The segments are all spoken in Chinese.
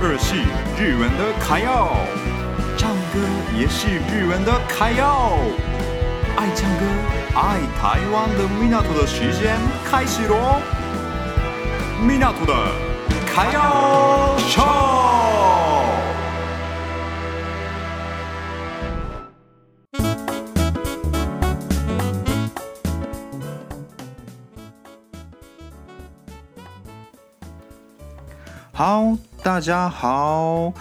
二是日文的卡要，唱歌也是日文的卡要。爱唱歌、爱台湾的米纳图的时间开始喽！米纳图的卡要秀。好，大家好。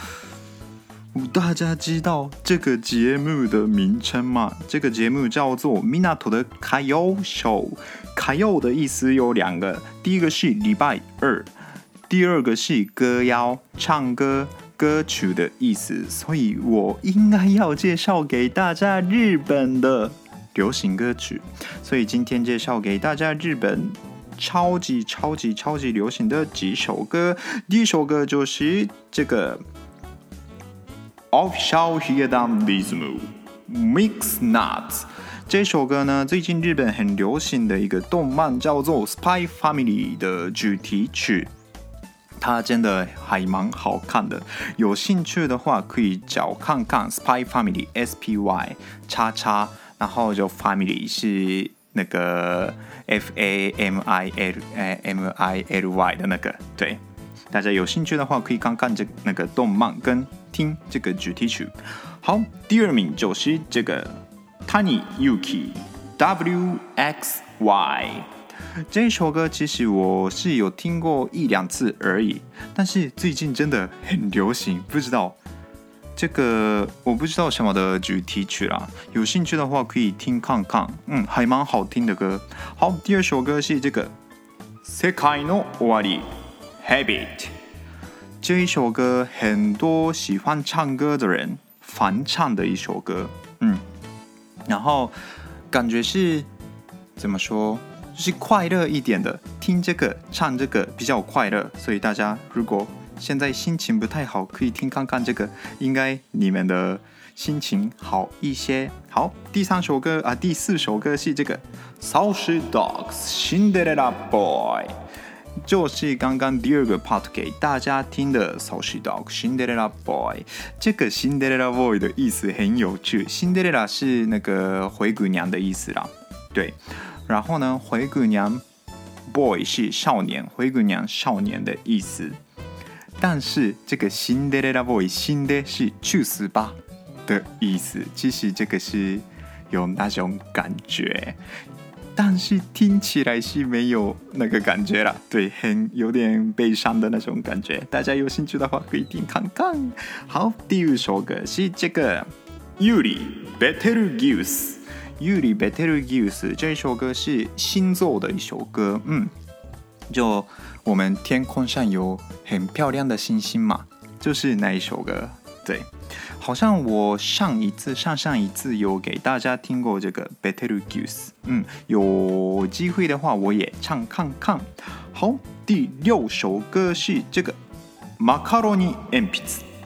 大家知道这个节目的名称吗？这个节目叫做《港的歌谣秀》。歌谣的意思有两个，第一个是礼拜二，第二个是歌谣，唱歌歌曲的意思。所以我应该要介绍给大家日本的流行歌曲。所以今天介绍给大家日本。超级超级超级流行的几首歌，第一首歌就是这个 Official Higedan Rhythm Mix Nuts。这首歌呢，最近日本很流行的一个动漫叫做《Spy Family》的主题曲，它真的还蛮好看的。有兴趣的话，可以找看看《Spy Family》S P Y 叉叉，然后就 Family 是那个。F A M I L M I L Y 的那个，对，大家有兴趣的话可以看看这那个动漫跟听这个主题曲。好，第二名就是这个 TaniYuki W X Y 这首歌，其实我是有听过一两次而已，但是最近真的很流行，不知道。这个我不知道什么的主题曲啦，有兴趣的话可以听看看，嗯，还蛮好听的歌。好，第二首歌是这个《世界の终わり》Habit，这一首歌很多喜欢唱歌的人翻唱的一首歌，嗯，然后感觉是怎么说，就是快乐一点的，听这个唱这个比较快乐，所以大家如果。 现在心情不太好，可以听看看这个，应该你们的心情好一些。好，第三首歌啊，第四首歌是这个《Saucy Dogs》Cinderella Boy，就是刚刚第二个 part 给大家听的《Saucy Dogs》Cinderella Boy。这个 Cinderella Boy 的意思很有趣，Cinderella 是那个灰姑娘的意思啦，对。然后呢，灰姑娘 Boy 是少年，灰姑娘少年的意思。但是这个 Cinderella Boy 新的是去死吧的意思，其实这个是有那种感觉，但是听起来是没有那个感觉了，对，很有点悲伤的那种感觉。大家有兴趣的话可以听看看。好，第二首歌是这个 Yuri Betelgeuse，Yuri Betelgeuse 这首歌是星座的一首歌，嗯，就。我们天空上有很漂亮的星星嘛，就是那一首歌。对，好像我上一次、上上一次有给大家听过这个《Betelgeuse》。嗯，有机会的话我也唱看看。好，第六首歌是这个《マカロニ铅笔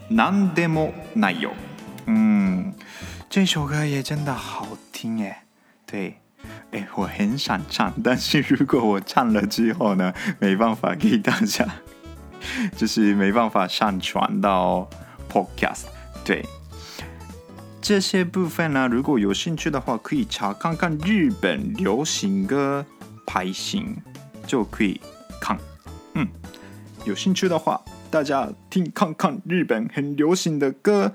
なんでもないよ》。嗯，这首歌也真的好听耶。对。 哎，我很想唱，但是如果我唱了之后呢，没办法给大家，就是没办法上传到 Podcast。对，这些部分呢，如果有兴趣的话，可以查看看日本流行歌排行，就可以看。嗯，有兴趣的话，大家听看看日本很流行的歌。